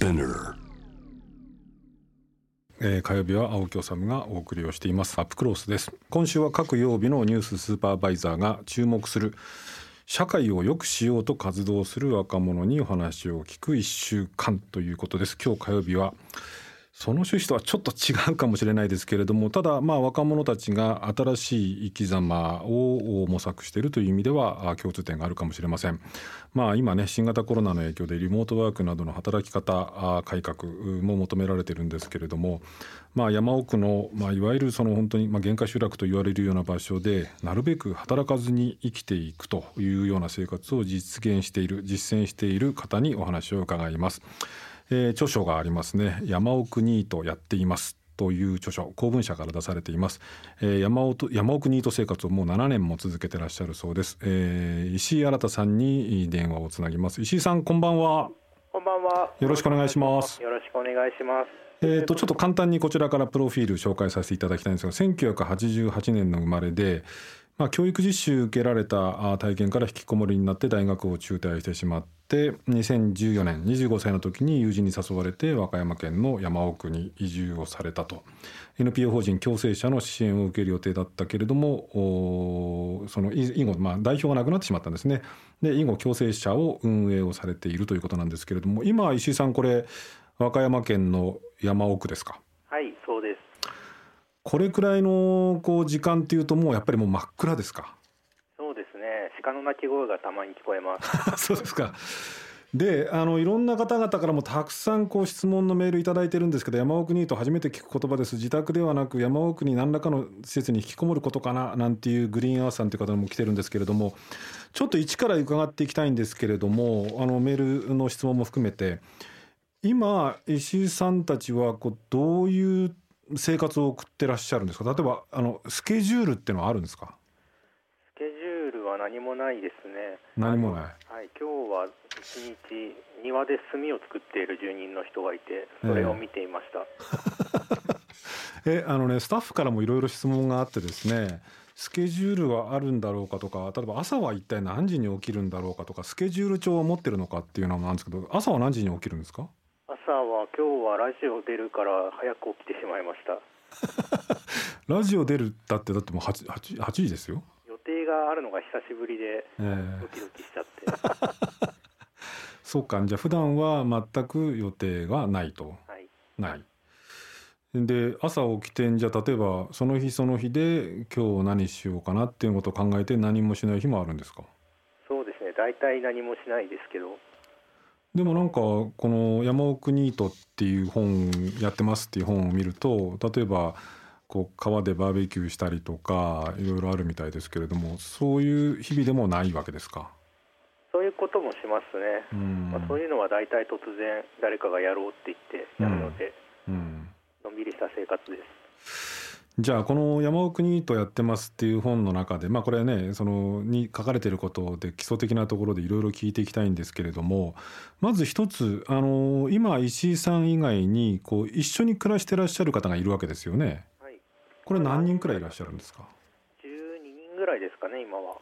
Spinner えー、火曜日は青木治がお送りをしています。アップクロースです。今週は各曜日のニューススーパーバイザーが注目する社会を良くしようと活動する若者にお話を聞く1週間ということです。今日火曜日はその趣旨とはちょっと違うかもしれないですけれどもただまあ若者たちが新しい生き様を模索しているという意味では共通点があるかもしれません。まあ今ね新型コロナの影響でリモートワークなどの働き方改革も求められてるんですけれども、まあ、山奥の、まあ、いわゆるその本当にまあ限界集落と言われるような場所でなるべく働かずに生きていくというような生活を実現している実践している方にお話を伺います。えー、著書がありますね。山奥ニートやっていますという著書。公文社から出されています、えー、山奥山奥ニート生活をもう7年も続けてらっしゃるそうです、えー、石井新さんに電話をつなぎます。石井さんこんばんは。こんばんは。よろしくお願いします。よろしくお願いします。えーと、ちょっと簡単にこちらからプロフィール紹介させていただきたいんですが1988年の生まれで、まあ、教育実習受けられた体験から引きこもりになって大学を中退してしまって2014年25歳の時に友人に誘われて和歌山県の山奥に移住をされたと。NPO 法人共生者の支援を受ける予定だったけれどもその以後、まあ、代表がなくなってしまったんですね。で以後共生者を運営をされているということなんですけれども今石井さんこれ和歌山県の山奥ですか？はい。これくらいのこう時間っていうともうやっぱりもう真っ暗ですか？そうですね。鹿の鳴き声がたまに聞こえます。そうですか。であのいろんな方々からもたくさんこう質問のメール頂いてるんですけど山奥ニート初めて聞く言葉です。自宅ではなく山奥に何らかの施設に引きこもることかな？なんていうグリーンアースさんという方も来てるんですけれどもちょっと一から伺っていきたいんですけれどもあのメールの質問も含めて今石井さんたちはこうどういう生活を送ってらっしゃるんですか？例えばあのスケジュールってのはあるんですか？スケジュールは何もないですね。何もない。はい今日は一日庭で炭を作っている住人の人がいてそれを見ていました、えー、えあのねスタッフからもいろいろ質問があってですねスケジュールはあるんだろうかとか例えば朝は一体何時に起きるんだろうかとかスケジュール帳を持ってるのかっていうのなんですけど朝は何時に起きるんですか？今日はラジオ出るから早く起きてしまいました。ラジオ出るだってだってもう 8, 8, 8時ですよ。予定があるのが久しぶりでドキドキしちゃって、えー、そうかじゃあ普段は全く予定がないと、はい、ない。で朝起きてんじゃ例えばその日その日で今日何しようかなっていうことを考えて何もしない日もあるんですか？そうですね大体何もしないですけどでもなんかこの「山奥ニート」っていう本やってますっていう本を見ると例えばこう川でバーベキューしたりとかいろいろあるみたいですけれどもそういう日々でもないわけですか？そういうこともしますね、まあ、そういうのは大体突然誰かがやろうって言ってやるので、うん、うん、のんびりした生活ですじゃあこの「山奥ニートやってます」っていう本の中でまあこれねそのに書かれてることで基礎的なところでいろいろ聞いていきたいんですけれどもまず一つあの今石井さん以外にこう一緒に暮らしてらっしゃる方がいるわけですよね。はい、これ何人くらいいらっしゃるんですか？12人ぐらいですかね今は。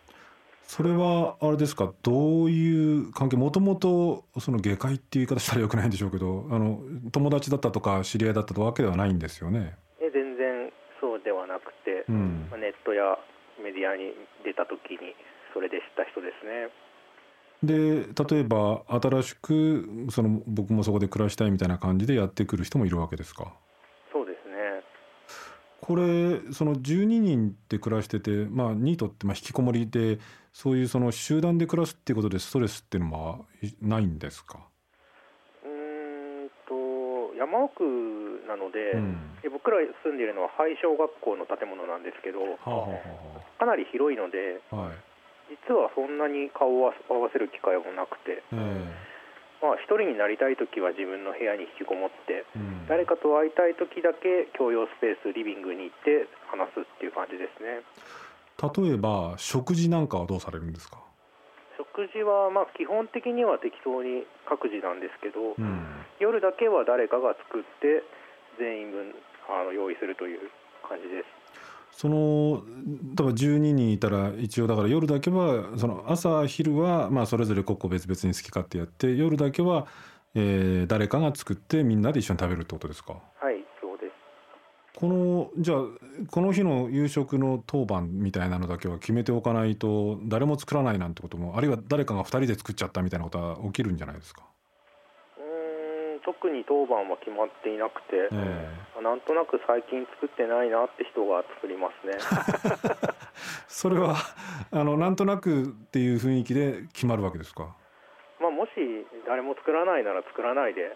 それはあれですか？どういう関係？もともとその下界っていう言い方したらよくないんでしょうけどあの友達だったとか知り合いだったわけではないんですよね。うん、ネットやメディアに出た時にそれで知った人ですね。で例えば新しくその僕もそこで暮らしたいみたいな感じでやってくる人もいるわけですか？そうですね。これその12人で暮らしててまあニートってまあ引きこもりでそういうその集団で暮らすっていうことでストレスっていうのはないんですか？山奥なので、うん、僕ら住んでいるのは廃小学校の建物なんですけど、はあはあ、かなり広いので、はい、実はそんなに顔を合わせる機会もなくて、まあ、一人になりたい時は自分の部屋に引きこもって、うん、誰かと会いたい時だけ共用スペースリビングに行って話すっていう感じですね。例えば食事なんかはどうされるんですか？食事はまあ基本的には適当に各自なんですけど、うん、夜だけは誰かが作って全員分あの用意するという感じです。そのだから12人いたら一応だから夜だけはその朝昼はまあそれぞれ個々別々に好き勝手やって夜だけはえー、誰かが作ってみんなで一緒に食べるってことですか？はいこのじゃあこの日の夕食の当番みたいなのだけは決めておかないと誰も作らないなんてこともあるいは誰かが2人で作っちゃったみたいなことは起きるんじゃないですか？うん特に当番は決まっていなくて、えー、なんとなく最近作ってないなって人が作りますね。それはあのなんとなくっていう雰囲気で決まるわけですか？まあ、もし誰も作らないなら作らないで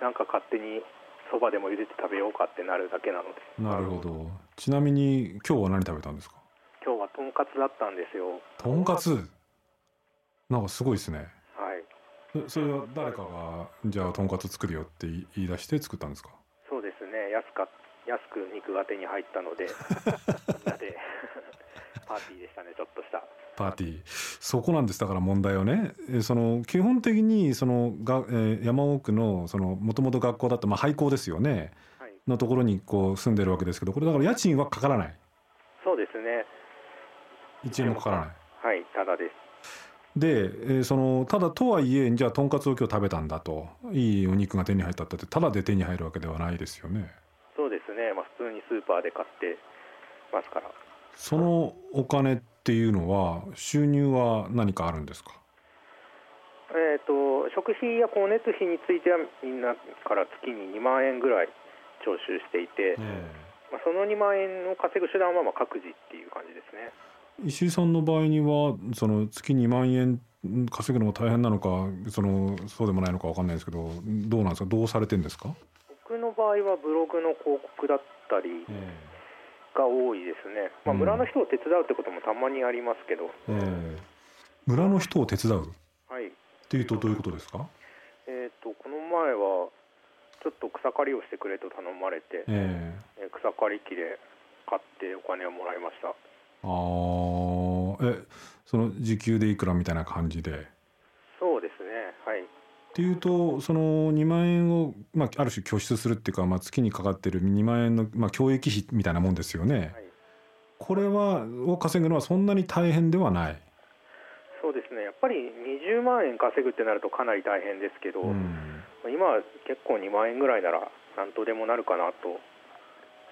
なんか勝手にそばでも茹でて食べようかってなるだけなので。なるほど。ちなみに今日は何食べたんですか？今日はとんかつだったんですよ。とんかつなんかすごいですね。はい。それは誰かがじゃあとんかつ作るよって言い出して作ったんですか？そうですね。安か安く肉が手に入ったので みんなで パーティーでしたねちょっとしたパーティー。そこなんです。だから問題はね。その基本的にそのが、えー、山奥のもともと学校だとまあ廃校ですよね、はい、のところにこう住んでるわけですけどこれだから家賃はかからない。そうですね。1円もかからない。はい。ただです。で、えー、そのただとはいえじゃあとんかつを今日食べたんだと。いいお肉が手に入ったってただで手に入るわけではないですよね。そうですね、まあ、普通にスーパーで買ってますから。そのお金っていうのは収入は何かあるんですか？えーと、食費や光熱費についてはみんなから月に2万円ぐらい徴収していて、えー、まあ、その2万円を稼ぐ手段はまあ各自っていう感じですね。石井さんの場合にはその月2万円稼ぐのが大変なのかそのそうでもないのか分かんないですけどどうなんですか？どうされてんですか？僕の場合はブログの広告だったり、えーが多いですね、まあ、村の人を手伝うってこともたまにありますけど、えー、村の人を手伝う？はい。っていうとどういうことですか？えっ、とこの前はちょっと草刈りをしてくれと頼まれて、えー、草刈り機で買ってお金をもらいました。ああえその時給でいくらみたいな感じで？っていうとその2万円を、まあ、ある種拠出するっていうか、まあ、月にかかってる2万円の、まあ、教育費みたいなもんですよね。はい、これはを稼ぐのはそんなに大変ではないそうですねやっぱり20万円稼ぐってなるとかなり大変ですけど、うん、今は結構2万円ぐらいなら何とでもなるかなと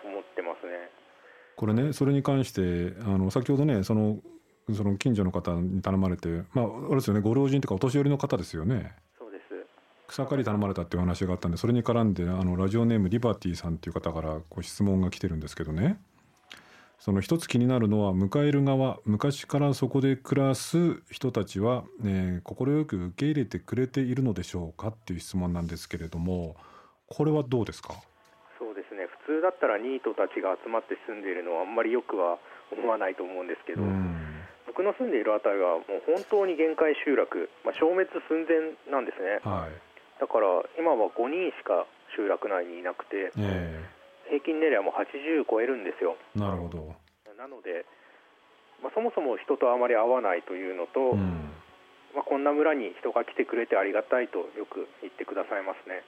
思ってますね。これねそれに関してあの先ほどねそのその近所の方に頼まれてまああれですよねご老人とかお年寄りの方ですよね。草刈り頼まれたっていう話があったんでそれに絡んであのラジオネームリバティさんっていう方からこう質問が来てるんですけどね。その一つ気になるのは迎える側昔からそこで暮らす人たちは快、く受け入れてくれているのでしょうかっていう質問なんですけれどもこれはどうですか？そうですね。普通だったらニートたちが集まって住んでいるのはあんまりよくは思わないと思うんですけど、僕の住んでいる辺りはもう本当に限界集落、まあ、消滅寸前なんですね。はいだから今は5人しか集落内にいなくて、えー、平均年齢はもう80超えるんですよ。なるほどなので、まあ、そもそも人とあまり会わないというのと、うん、まあ、こんな村に人が来てくれてありがたいとよく言ってくださいますね。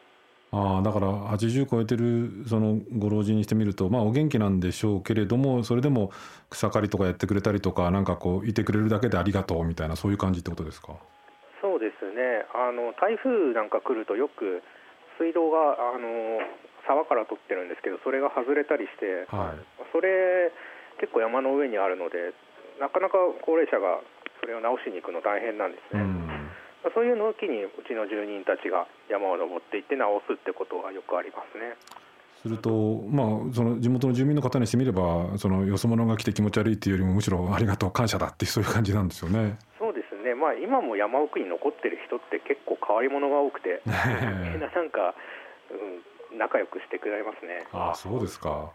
あだから80超えてるそのご老人にしてみると、まあ、お元気なんでしょうけれどもそれでも草刈りとかやってくれたりとかなんかこういてくれるだけでありがとうみたいなそういう感じってことですか？あの台風なんか来るとよく水道があの沢から取ってるんですけどそれが外れたりして、はい、それ結構山の上にあるのでなかなか高齢者がそれを直しに行くの大変なんですね。うん、そういうのを機にうちの住人たちが山を登っていって直すってことはよくありますね。すると、まあ、その地元の住民の方にしてみればそのよそ者が来て気持ち悪いっていうよりもむしろありがとう感謝だってそういう感じなんですよね。ね、まあ、今も山奥に残ってる人って結構変わり者が多くて、みんななんか、うん、仲良くしてくれますね。ああそうですか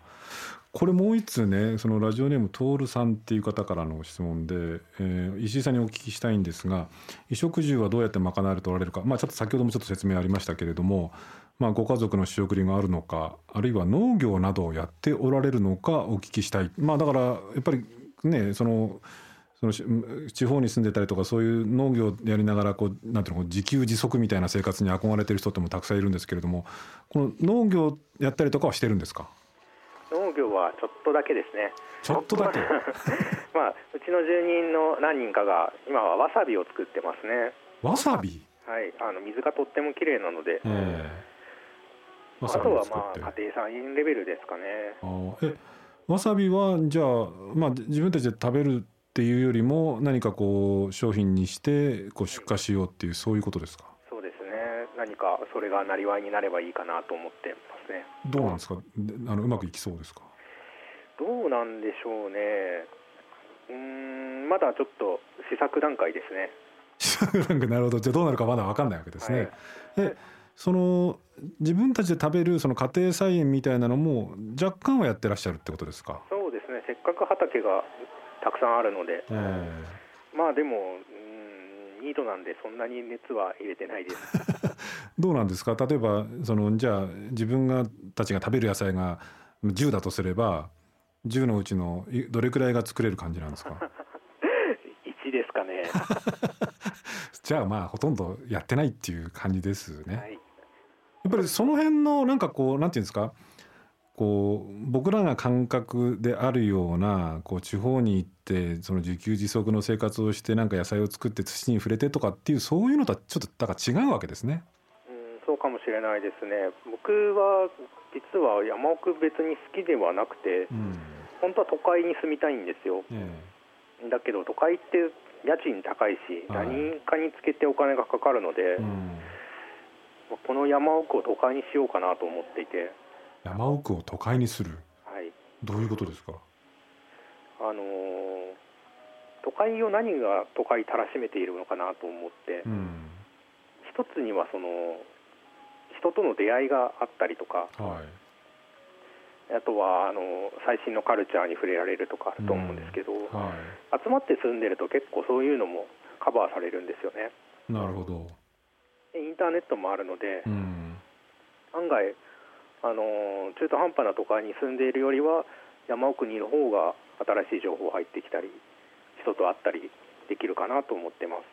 これもう一通ねそのラジオネーム徹さんっていう方からの質問で、えー、石井さんにお聞きしたいんですが衣食住はどうやって賄われておられるか、まあ、ちょっと先ほどもちょっと説明ありましたけれども、まあ、ご家族の仕送りがあるのかあるいは農業などをやっておられるのかお聞きしたい。まあ、だからやっぱりねそのその地方に住んでたりとかそういう農業やりながらこうなんていうの自給自足みたいな生活に憧れてる人ってもたくさんいるんですけれどもこの農業やったりとかはしてるんですか？農業はちょっとだけですね。ちょっとだけ？まあうちの住人の何人かが今はわさびを作ってますね。わさび？はい。ああの水がとっても綺麗なので、えー、あとはまあ家庭菜園レベルですかね。えわさびはじゃあ、まあ、自分たちで食べるっていうよりも何かこう商品にしてこう出荷しようっていうそういうことですか？そうですね。何かそれがなりわいになればいいかなと思ってますね。どうなんですか？あのうまくいきそうですか？どうなんでしょうね。うんまだちょっと試作段階ですね。試作段階？なるほど。じゃあどうなるかまだ分かんないわけですね、はい、えその自分たちで食べるその家庭菜園みたいなのも若干はやってらっしゃるってことですか？そうですね。せっかく畑がたくさんあるので、えー、まあでもうんニートなんでそんなに熱は入れてないです。どうなんですか？例えばそのじゃあ自分がたちが食べる野菜が10だとすれば10のうちのどれくらいが作れる感じなんですか？1ですかね。じゃあまあほとんどやってないっていう感じですね、はい、やっぱりその辺のなんかこうなんていうんですか？こう僕らが感覚であるようなこう地方に行ってその自給自足の生活をしてなんか野菜を作って土に触れてとかっていうそういうのとはちょっとだから違うわけですね。うん、そうかもしれないですね。僕は実は山奥別に好きではなくて、うん、本当は都会に住みたいんですよ、えー、だけど都会って家賃高いし、はい、何かにつけてお金がかかるので、うん、この山奥を都会にしようかなと思っていて山奥を都会にする、はい、どういうことですか？あのー、都会を何が都会たらしめているのかなと思って、うん、一つにはその人との出会いがあったりとか、はい、あとはあの最新のカルチャーに触れられるとかあると思うんですけど、うんはい、集まって住んでると結構そういうのもカバーされるんですよね。なるほど。インターネットもあるので、うん、案外あの中途半端な都会に住んでいるよりは山奥にいる方が新しい情報入ってきたり人と会ったりできるかなと思ってます。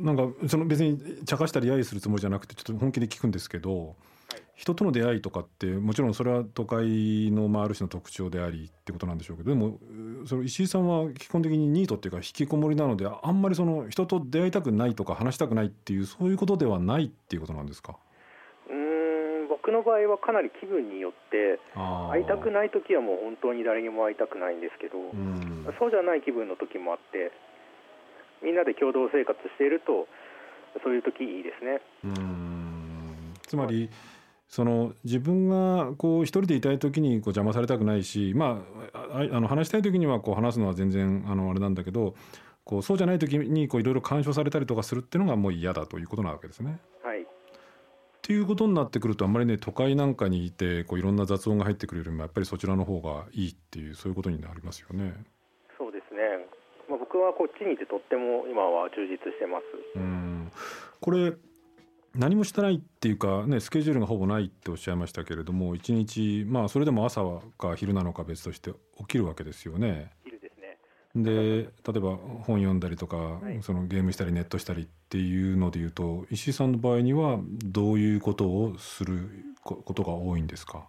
なんかその別に茶化したり揶揄するつもりじゃなくてちょっと本気で聞くんですけど、はい、人との出会いとかってもちろんそれは都会の、まあ、ある種の特徴でありってことなんでしょうけどでもその石井さんは基本的にニートっていうか引きこもりなのであんまりその人と出会いたくないとか話したくないっていうそういうことではないっていうことなんですか？うん僕の場合はかなり気分によって会いたくない時はもう本当に誰にも会いたくないんですけどそうじゃない気分の時もあってみんなで共同生活しているとそういう時いいですね。うんつまり、その自分がこう一人でいたい時にこう邪魔されたくないし、まあ、あの話したい時にはこう話すのは全然あのあれなんだけどこうそうじゃない時にいろいろ干渉されたりとかするっていうのがもう嫌だということなわけですね。はい、っていうことになってくるとあんまりね都会なんかにいてこういろんな雑音が入ってくるよりもやっぱりそちらの方がいいっていうそういうことになりますよね。そうですねまあ、僕はこっちにいてとっても今は充実してます。うんこれ何もしてないっていうか、ね、スケジュールがほぼないっておっしゃいましたけれども一日まあそれでも朝か昼なのか別として起きるわけですよね。昼で例えば本読んだりとか、はい、そのゲームしたりネットしたりっていうのでいうと石井さんの場合にはどういうことをすることが多いんですか？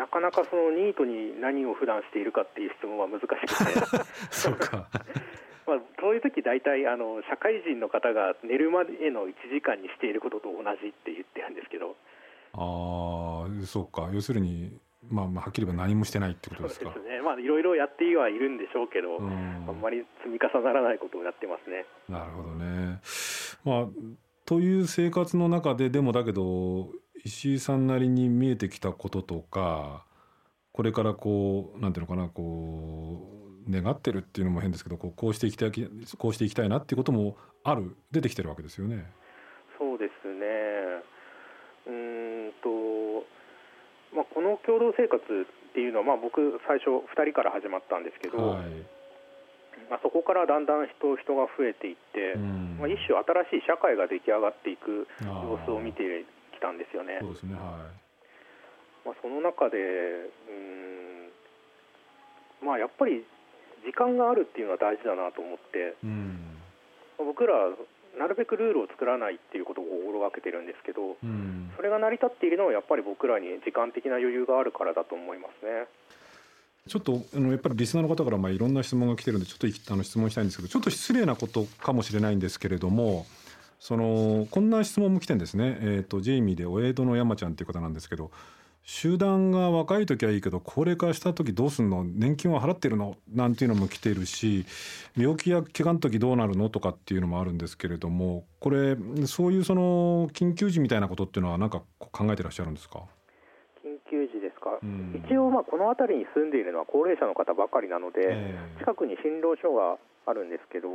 なかなかそのニートに何を普段しているかっていう質問は難しくて。そうか。まあ、そういう時大体あの社会人の方が寝るまでの1時間にしていることと同じって言ってるんですけど。ああそうか。要するにまあ、まあはっきり言えば何もしてないってことですか？そうですね。まあいろいろやってはいるんでしょうけど、うん、あんまり積み重ならないことをやってますね。なるほどね。まあという生活の中ででもだけど石井さんなりに見えてきたこととかこれからこうなんていうのかなこう願ってるっていうのも変ですけどこうこうしていきたいこうしていきたいなっていうこともある出てきてるわけですよね。そうですねうんと、まあ、この共同生活っていうのは、まあ、僕最初2人から始まったんですけど、はい。まあ、そこからだんだん人人が増えていって、まあ、一種新しい社会が出来上がっていく様子を見てきたんですよね。そうですねはい。まあ、その中でうんまあやっぱり時間があるっていうのは大事だなと思って、うん、僕らなるべくルールを作らないっていうことを心がけてるんですけど、うん、それが成り立っているのはやっぱり僕らに時間的な余裕があるからだと思いますね。ちょっとあのやっぱりリスナーの方からまあいろんな質問が来てるんでちょっとあの質問したいんですけどちょっと失礼なことかもしれないんですけれどもそのこんな質問も来てんですね、えーと、ジェイミーでお江戸の山ちゃんっていう方なんですけど集団が若い時はいいけど高齢化した時どうすんの？年金は払ってるの？なんていうのも来ているし病気や怪我の時どうなるのとかっていうのもあるんですけれどもこれそういうその緊急時みたいなことっていうのは何か考えてらっしゃるんですか？急時ですか、うん、一応、まあ、この辺りに住んでいるのは高齢者の方ばかりなので、えー、近くに診療所があるんですけど、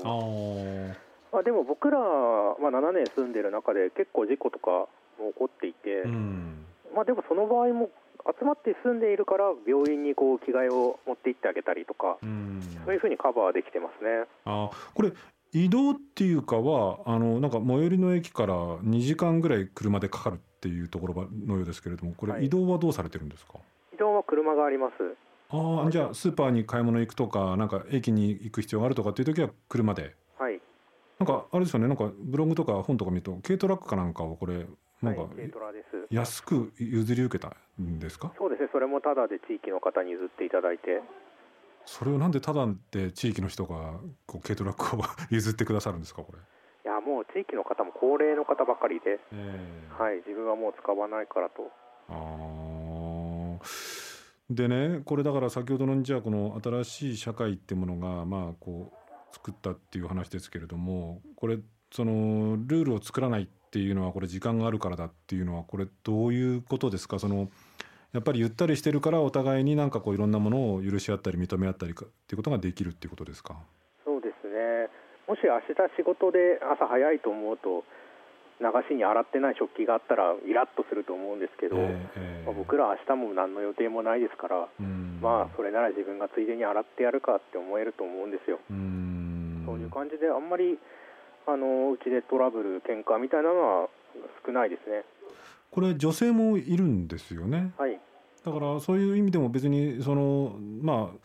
まあ、でも僕ら、まあ、7年住んでいる中で結構事故とかも起こっていて、うん、まあ、でもその場合も集まって住んでいるから病院にこう着替えを持って行ってあげたりとか、うん、そういうふうにカバーできてますね。あこれ移動っていうかはあのなんか最寄りの駅から2時間ぐらい車でかかるっていうところのようですけれどもこれ移動はどうされてるんですか、はい、移動は車があります。ああじゃあスーパーに買い物行くとかなんか駅に行く必要があるとかっていう時は車で。はい。なんかあれですよねなんかブログとか本とか見ると軽トラックかなんかをこれなんか安く譲り受けたんですか？そうですね。それもただで地域の方に譲っていただいて。それをなんでただで地域の人がこう軽トラックを 譲ってくださるんですかこれ？いやもう地域の方も高齢の方ばかりで、えー、はい、自分はもう使わないからと。あでねこれだから先ほどのじゃあこの新しい社会ってものがまあこう作ったっていう話ですけれどもこれそのルールを作らないっていうのはこれ時間があるからだっていうのはこれどういうことですか？そのやっぱりゆったりしてるからお互いになんかこういろんなものを許し合ったり認め合ったりかっていうことができるっていうことですか？そうですね。もし明日仕事で朝早いと思うと流しに洗ってない食器があったらイラッとすると思うんですけど、えー、まあ、僕ら明日も何の予定もないですから、まあそれなら自分がついでに洗ってやるかって思えると思うんですよ。そういう感じであんまりあのうちでトラブル喧嘩みたいなのは少ないですね。これ女性もいるんですよね。はい。だからそういう意味でも別にそのまあ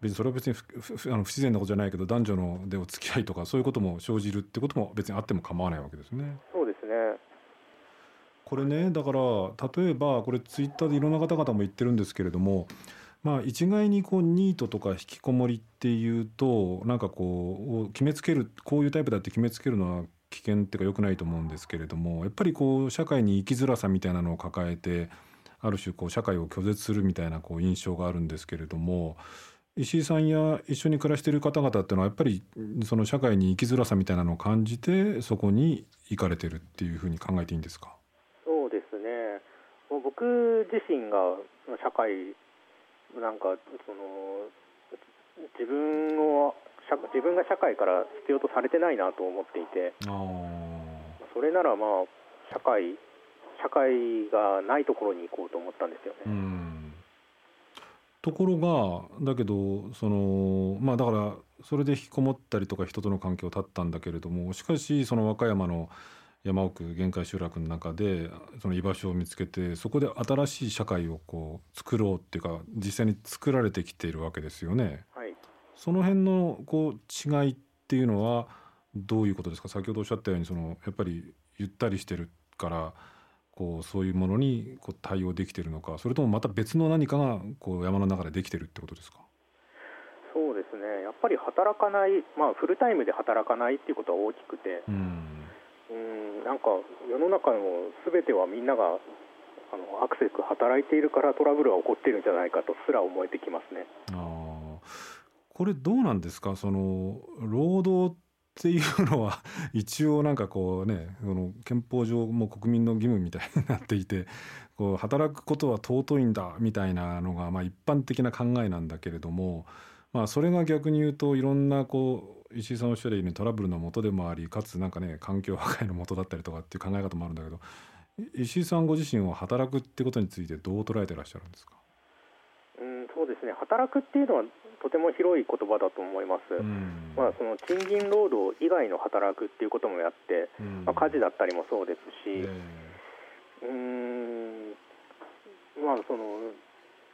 別にそれは別にあの不自然なことじゃないけど男女のでお付き合いとかそういうことも生じるってことも別にあっても構わないわけですね。そうですねこれねだから例えばこれツイッターでいろんな方々も言ってるんですけれどもまあ一概にこうニートとか引きこもりっていうとなんかこう決めつけるこういうタイプだって決めつけるのは危険っていうか良くないと思うんですけれどもやっぱりこう社会に生きづらさみたいなのを抱えてある種こう社会を拒絶するみたいなこう印象があるんですけれども石井さんや一緒に暮らしている方々っていうのはやっぱりその社会に生きづらさみたいなのを感じてそこに行かれてるっていうふうに考えていいんですか？そうですね。僕自身が社会なんかその自分を自分が社会から必要とされてないなと思っていてそれならまあ社会社会がないところに行こうと思ったんですよね。ところがだけどそのまあだからそれで引きこもったりとか人との関係を断ったんだけれどもしかしその和歌山の山奥限界集落の中でその居場所を見つけてそこで新しい社会をこう作ろうっていうか実際に作られてきているわけですよね。はい、その辺のこう違いっていうのはどういうことですか？先ほどおっしゃったようにそのやっぱりゆったりしてるからこうそういうものにこう対応できているのかそれともまた別の何かがこう山の中でできてるってことですか？そうですね。やっぱり働かない、まあ、フルタイムで働かないっていうことは大きくてうんうんなんか世の中のすべてはみんながあのアクセス働いているからトラブルは起こっているんじゃないかとすら思えてきますね。あこれどうなんですか？その労働っていうのは 一応なんかこうねその憲法上も国民の義務みたいになっていてこう働くことは尊いんだみたいなのがまあ一般的な考えなんだけれども、まあ、それが逆に言うといろんなこう石井さんおっしゃるようにトラブルのもとでもありかつなんかね環境破壊のもとだったりとかっていう考え方もあるんだけど石井さんご自身は働くってことについてどう捉えてらっしゃるんですか？うんそうですね。働くっていうのはとても広い言葉だと思います、うん、まあ、その賃金労働以外の働くっていうこともやって、うん、まあ、家事だったりもそうですし、うん、まあその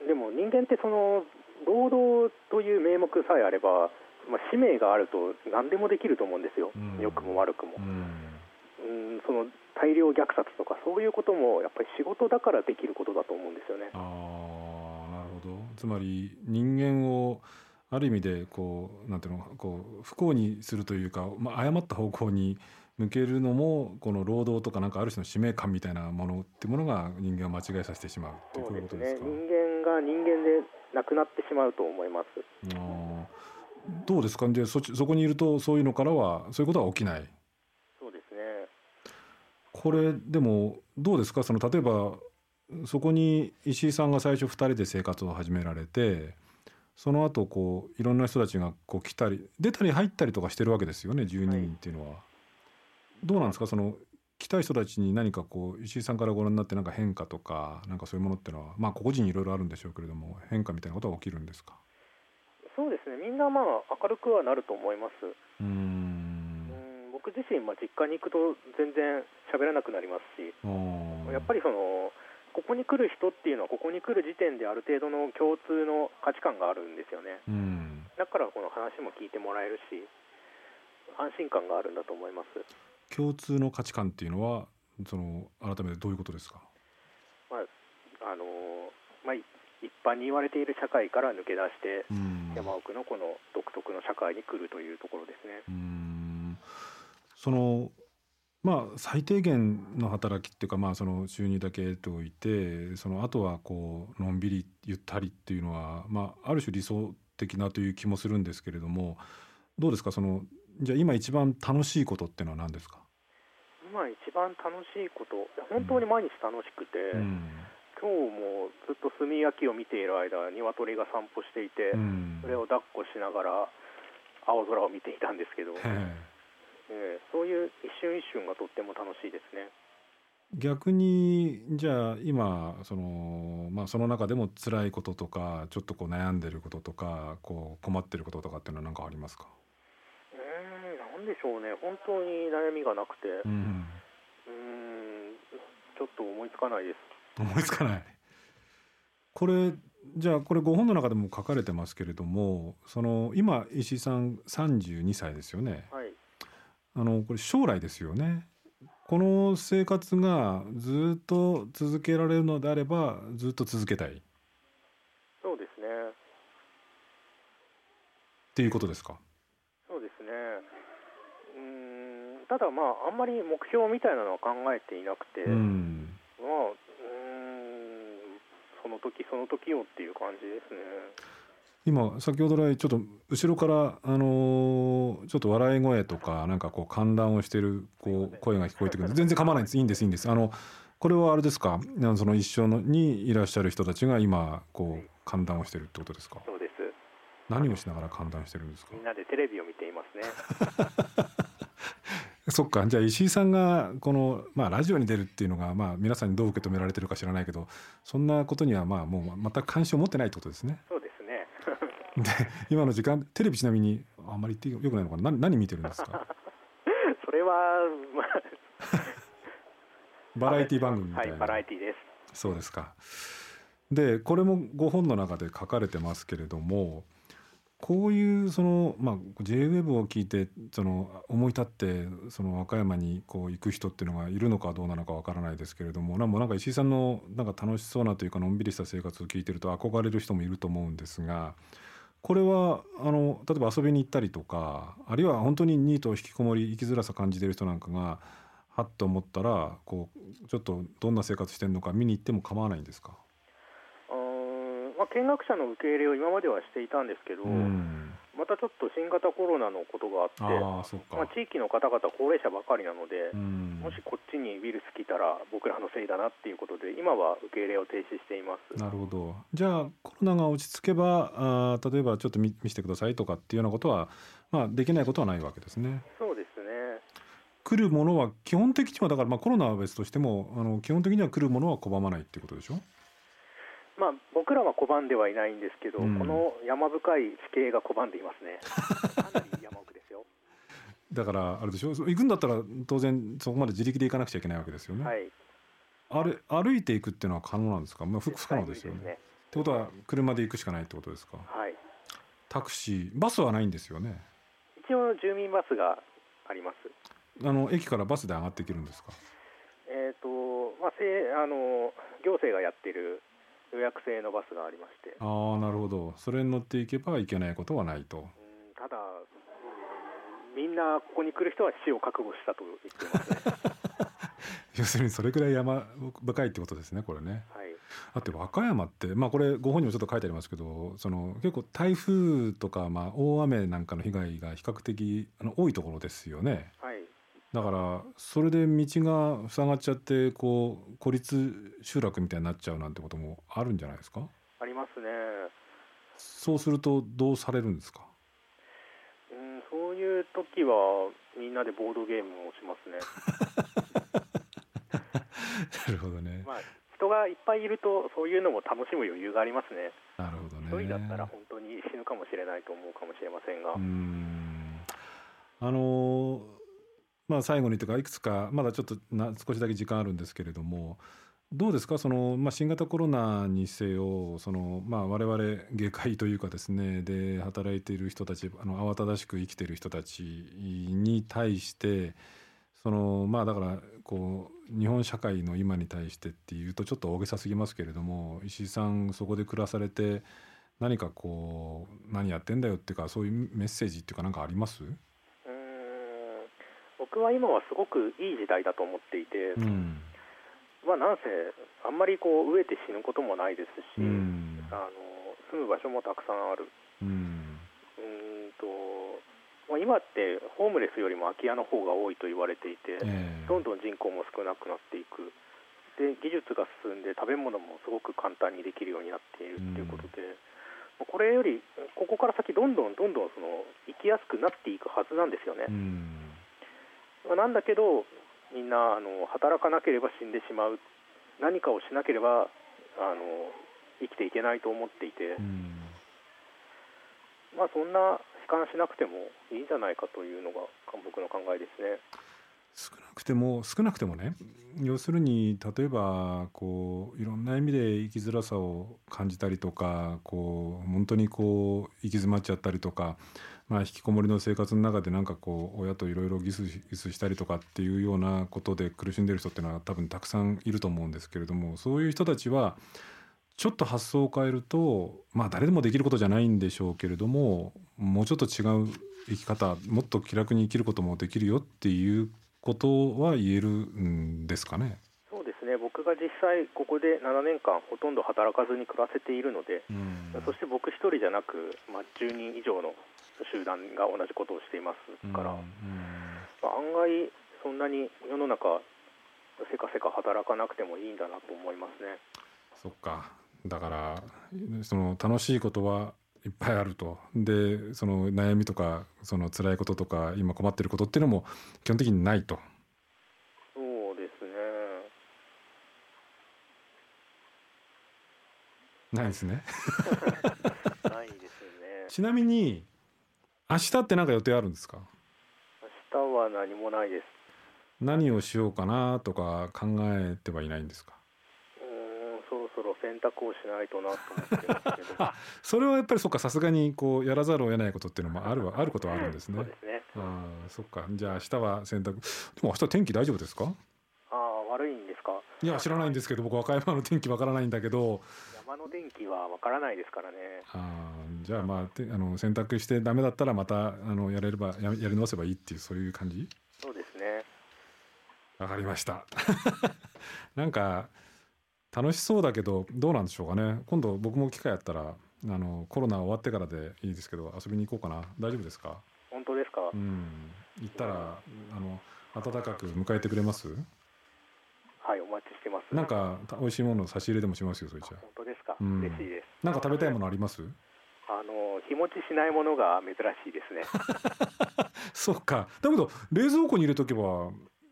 でも人間ってその労働という名目さえあれば、まあ、使命があると何でもできると思うんですよ、良くも悪くも。うん。その大量虐殺とかそういうこともやっぱり仕事だからできることだと思うんですよね。あなるほど。つまり人間をある意味でこうなんていうのこう不幸にするというか、まあ、誤った方向に向けるのもこの労働とかなんかある種の使命感みたいなものっていうものが人間を間違えさせてしまうっていうことですか、ね、人間が人間でなくなってしまうと思います。あどうですか？でそそこにいるとそういうのからはそういうことは起きない。そうですね。これでもどうですか？その例えばそこに石井さんが最初2人で生活を始められてその後こういろんな人たちがこう来たり出たり入ったりとかしてるわけですよね12人っていうのは。はい、どうなんですか？その来たい人たちに何かこう石井さんからご覧になってなんか変化とかなんかそういうものっていうのはまあ個々人いろいろあるんでしょうけれども変化みたいなことは起きるんですか？そうですね。みんなまあ明るくはなると思います。うん。僕自身、まあ、実家に行くと全然喋らなくなりますし。やっぱりそのここに来る人っていうのはここに来る時点である程度の共通の価値観があるんですよね、うん、だからこの話も聞いてもらえるし安心感があるんだと思います。共通の価値観っていうのはその改めてどういうことですか、まああのまあ、一般に言われている社会から抜け出して、うん、山奥のこの独特の社会に来るというところですね。うん。そのまあ最低限の働きっていうかまあその収入だけといてそのあとはこうのんびりゆったりっていうのはまあある種理想的なという気もするんですけれどもどうですか？そのじゃあ今一番楽しいことっていうのは何ですか？今一番楽しいこと本当に毎日楽しくて、うん、今日もずっと炭焼きを見ている間鶏が散歩していて、うん、それを抱っこしながら青空を見ていたんですけど。え。ー、そういう一瞬一瞬がとっても楽しいですね。逆にじゃあ今その,、まあ、その中でも辛いこととかちょっとこう悩んでることとかこう困ってることとかっていうのは何かありますか？うんなんでしょうね。本当に悩みがなくて。うんちょっと思いつかないです思いつかない。これじゃあこれご本の中でも書かれてますけれどもその今石井さん32歳ですよね。はい。あのこれ将来ですよね。この生活がずっと続けられるのであればずっと続けたい。そうですね。っていうことですか？そうですね。うんただまああんまり目標みたいなのは考えていなくて、うん、まあうんその時その時をっていう感じですね。今先ほど来ちょっと後ろからあのちょっと笑い声とかなんかこう歓談をしてるこう声が聞こえてくる。全然構わないんです。いいんですいいんです。あのこれはあれですか？その一緒のにいらっしゃる人たちが今こう歓談をしてるってことですか？そうです。何をしながら歓談してるんですか？みんなでテレビを見ていますね そっか。じゃあ石井さんがこの、まあ、ラジオに出るっていうのが、まあ、皆さんにどう受け止められてるか知らないけどそんなことにはまあもう全く関心を持ってないってことですね。そうですね。で今の時間テレビちなみにあんまり言ってよくないのかな？何何見てるんですか？それは、まあ、バラエティ番組みたいな、はい、バラエティです。そうですか。でこれもご本の中で書かれてますけれどもこういうその、まあ、JWEB を聞いてその思い立ってその和歌山にこう行く人っていうのがいるのかどうなのかわからないですけれどもなんもなんか石井さんのなんか楽しそうなというかのんびりした生活を聞いてると憧れる人もいると思うんですがこれはあの例えば遊びに行ったりとかあるいは本当にニートを引きこもり生きづらさ感じてる人なんかがはっと思ったらこうちょっとどんな生活してるのか見に行っても構わないんですか？まあ、見学者の受け入れを今まではしていたんですけど、またちょっと新型コロナのことがあって、あまあ、地域の方々、高齢者ばかりなので、もしこっちにウイルス来たら僕らのせいだなっていうことで、今は受け入れを停止しています。なるほど、じゃあ、コロナが落ち着けば、あ例えばちょっと見見せてくださいとかっていうようなことは、まあ、できないことはないわけですね。そうですね。来るものは基本的にはだからまあコロナは別としてもあの基本的には来るものは拒まないっていうことでしょ？まあ、僕らは拒んではいないんですけど、うん、この山深い地形が拒んでいますね。かなり山奥ですよ。だからあれでしょ？行くんだったら当然そこまで自力で行かなくちゃいけないわけですよね。はい、あれ歩いていくっていうのは可能なんですか、まあ、不可能ですよね。ねってことは車で行くしかないってことですか？はい。タクシーバスはないんですよね？一応住民バスがあります。あの駅からバスで上がっていけるんですか？えっ、ー、とまあせあの行政がやってる予約制のバスがありまして。ああなるほど。それに乗っていけばいけないことはないと。うんただみんなここに来る人は死を覚悟したと言ってますね。要するにそれぐらい山深いってことですねこれね。はい。だって和歌山ってまあこれご本人もちょっと書いてありますけどその結構台風とかまあ大雨なんかの被害が比較的あの多いところですよね。はい、だからそれで道が塞がっちゃってこう孤立集落みたいになっちゃうなんてこともあるんじゃないですか？ありますね。そうするとどうされるんですか？うんそういう時はみんなでボードゲームをしますね。なるほどね。まあ人がいっぱいいるとそういうのも楽しむ余裕がありますね。なるほどね。一人だったら本当に死ぬかもしれないと思うかもしれませんが。うんあのまあ最後にというかいくつかまだちょっとな少しだけ時間あるんですけれども。どうですか？その、まあ、新型コロナにせよその、まあ、我々外科医というかですねで働いている人たちあの慌ただしく生きている人たちに対してそのまあだからこう日本社会の今に対してっていうとちょっと大げさすぎますけれども石井さんそこで暮らされて何かこう何やってんだよっていうかそういうメッセージっていうか何かあります？僕は今はすごくいい時代だと思っていて、うん、まあなんせあんまりこう飢えて死ぬこともないですし、うん、あの住む場所もたくさんある。うん。うんとまあ、今ってホームレスよりも空き家の方が多いと言われていて、えー、どんどん人口も少なくなっていく。で技術が進んで食べ物もすごく簡単にできるようになっているということで、うん、これよりここから先どんどんどんどんその生きやすくなっていくはずなんですよね。うん、なんだけどみんなあの働かなければ死んでしまう。何かをしなければあの生きていけないと思っていて、うん、まあそんな悲観しなくてもいいんじゃないかというのが僕の考えですね。少なくても少なくてもね。要するに例えばこういろんな意味で生きづらさを感じたりとかこう本当にこう行き詰まっちゃったりとか、まあ、引きこもりの生活の中でなんかこう親といろいろギスギスしたりとかっていうようなことで苦しんでる人っていうのは多分たくさんいると思うんですけれどもそういう人たちはちょっと発想を変えるとまあ誰でもできることじゃないんでしょうけれどももうちょっと違う生き方もっと気楽に生きることもできるよっていうことは言えるんですかね。そうですね僕が実際ここで7年間ほとんど働かずに暮らせているので、そして僕一人じゃなく、まあ、10人以上の集団が同じことをしていますから、まあ、案外そんなに世の中せかせか働かなくてもいいんだなと思いますね。そっかだからその楽しいことはいっぱいあるとでその悩みとかその辛いこととか今困ってることっていうのも基本的にないと。そうですね。ないですね。ないですね。ちなみに明日って何か予定あるんですか？明日は何もないです。何をしようかなとか考えてはいないんですか？そろ選択をしないとなと思ってますけど それはやっぱりそっかさすがにこうやらざるを得ないことっていうのもあるあることはあるんですね。そうですねあそっかじゃあ明日は洗濯でも明日天気大丈夫ですか？あ悪いんですかいや知らないんですけど僕和歌山の天気わからないんだけど。山の天気はわからないですからね。あじゃあまああの洗濯してダメだったらまたあのやれればややり直せばいいっていうそういう感じ？そうですね。わかりました。なんか楽しそうだけどどうなんでしょうかね。今度僕も機会あったらあのコロナ終わってからでいいですけど遊びに行こうかな。大丈夫ですか？本当ですか？うん。行ったらあの暖かく迎えてくれますはいお待ちしてますなんか美味しいもの差し入れでもしますよそれじゃ本当ですか、うん、嬉しいです。なんか食べたいものあります？あの日持ちしないものが珍しいですね。そうか。だけど冷蔵庫に入れとけば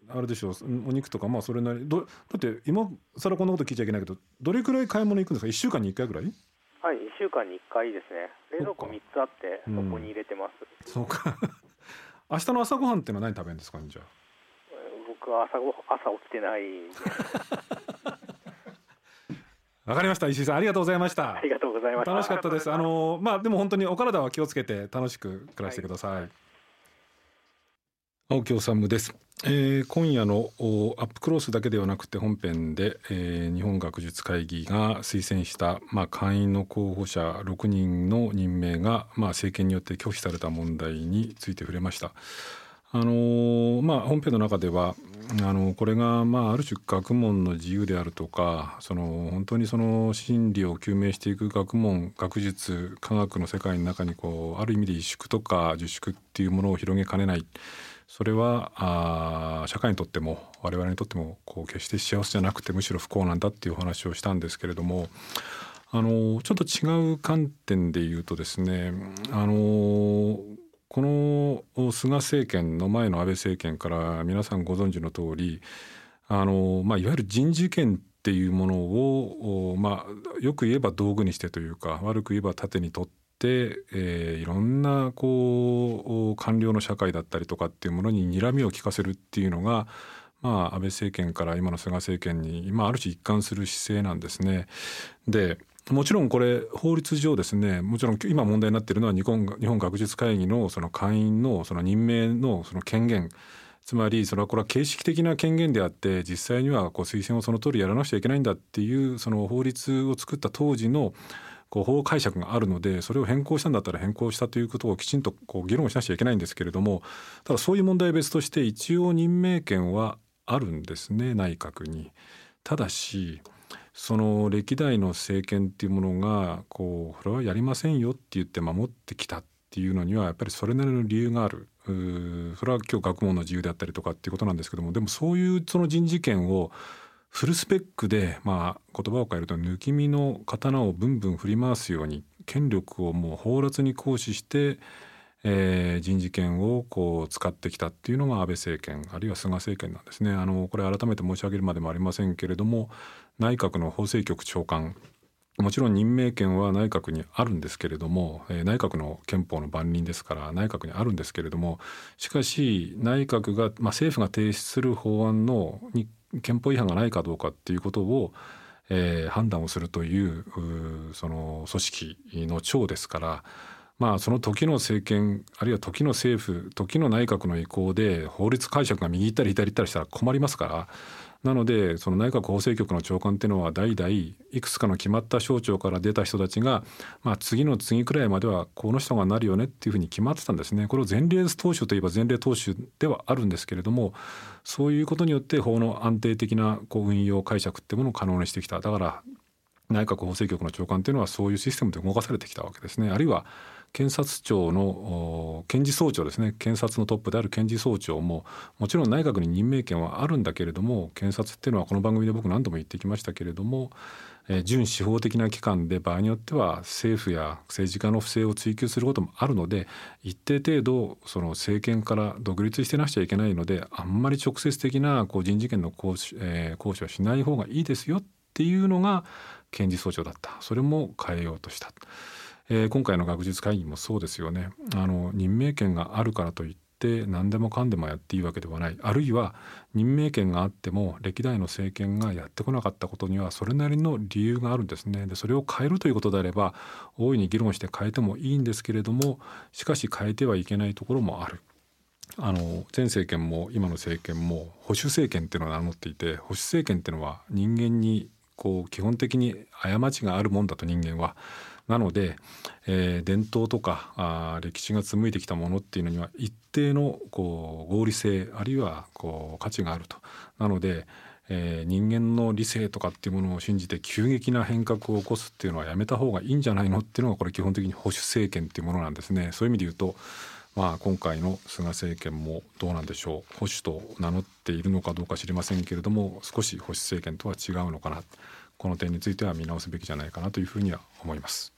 あれでしょうお肉とかまあそれなりどだって今更こんなこと聞いちゃいけないけどどれくらい買い物行くんですか？1週間に1回ぐらい？はい1週間に1回ですね。冷蔵庫3つあってそこに入れてます、うん、そうか。明日の朝ごはんってのは何食べるんですかじゃあ。僕は朝ご朝起きてない わかりました。石井さんありがとうございました。ありがとうございました。楽しかったです。あのまあでも本当にお体は気をつけて楽しく暮らしてください。青木治です、えー、今夜のアップクロースだけではなくて本編で、えー、日本学術会議が推薦した、まあ、会員の候補者6人の任命が、まあ、政権によって拒否された問題について触れました。あのー、まあ、本編の中ではあのこれが、まあ、ある種学問の自由であるとかその本当にその真理を究明していく学問学術科学の世界の中にこうある意味で萎縮とか自粛っていうものを広げかねない。それはあ社会にとっても我々にとってもこう決して幸せじゃなくてむしろ不幸なんだっていうお話をしたんですけれどもあのちょっと違う観点で言うとですねあのこの菅政権の前の安倍政権から皆さんご存知の通りあの、まあ、いわゆる人事権っていうものを、まあ、よく言えば道具にしてというか悪く言えば盾にとって、えー、いろんなこう官僚の社会だったりとかっていうものに睨みを利かせるっていうのが、まあ、安倍政権から今の菅政権に今ある種一貫する姿勢なんですね。でもちろんこれ法律上ですねもちろん今問題になっているのは日本日本学術会議のその会員のその任命のその権限つまりそれはこれは形式的な権限であって実際にはこう推薦をその通りやらなくちゃいけないんだっていうその法律を作った当時のこう法解釈があるのでそれを変更したんだったら変更したということをきちんとこう議論しなくちゃいけないんですけれどもただそういう問題別として一応任命権はあるんですね内閣に。ただしその歴代の政権っていうものがこうこれはやりませんよって言って守ってきたっていうのにはやっぱりそれなりの理由があるそれは今日学問の自由であったりとかっていうことなんですけどもでもそういうその人事権をフルスペックでまあ言葉を変えると抜き身の刀をブンブン振り回すように権力をもう放埓に行使してえー、人事権をこう使ってきたっていうのが安倍政権あるいは菅政権なんですね。あのこれ改めて申し上げるまでもありませんけれども内閣の法制局長官。もちろん任命権は内閣にあるんですけれども、え、内閣の憲法の番人ですから内閣にあるんですけれどもしかし内閣が、まあ、政府が提出する法案のに憲法違反がないかどうかっていうことを、えー、判断をするというその組織の長ですからまあその時の政権あるいは時の政府時の内閣の意向で法律解釈が右行ったり左行ったりしたら困りますからなのでその内閣法制局の長官っていうのは代々いくつかの決まった省庁から出た人たちが、まあ、次の次くらいまではこの人がなるよねっていうふうに決まってたんですね。これを前例党首といえば前例党首ではあるんですけれどもそういうことによって法の安定的なこう運用解釈っていうものを可能にしてきただから内閣法制局の長官っていうのはそういうシステムで動かされてきたわけですね。あるいは検察庁の検事総長ですね検察のトップである検事総長ももちろん内閣に任命権はあるんだけれども検察っていうのはこの番組で僕何度も言ってきましたけれども、えー、準司法的な機関で場合によっては政府や政治家の不正を追及することもあるので一定程度その政権から独立してなくちゃいけないのであんまり直接的なこう人事権の行使,、えー、行使はしない方がいいですよっていうのが検事総長だったそれも変えようとした。えー、今回の学術会議もそうですよね。あの任命権があるからといって何でもかんでもやっていいわけではない。あるいは任命権があっても歴代の政権がやってこなかったことにはそれなりの理由があるんですね。でそれを変えるということであれば大いに議論して変えてもいいんですけれどもしかし変えてはいけないところもある。あの前政権も今の政権も保守政権っていうのを名乗っていて保守政権っていうのは人間にこう基本的に過ちがあるもんだと人間は。なので、えー、伝統とかあ歴史が紡いできたものっていうのには一定のこう合理性あるいはこう価値があると。なのでえー、人間の理性とかっていうものを信じて急激な変革を起こすっていうのはやめた方がいいんじゃないのっていうのがこれ基本的に保守政権っていうものなんですね。そういう意味で言うとまあ、今回の菅政権もどうなんでしょう保守と名乗っているのかどうか知りませんけれども少し保守政権とは違うのかなこの点については見直すべきじゃないかなというふうには思います。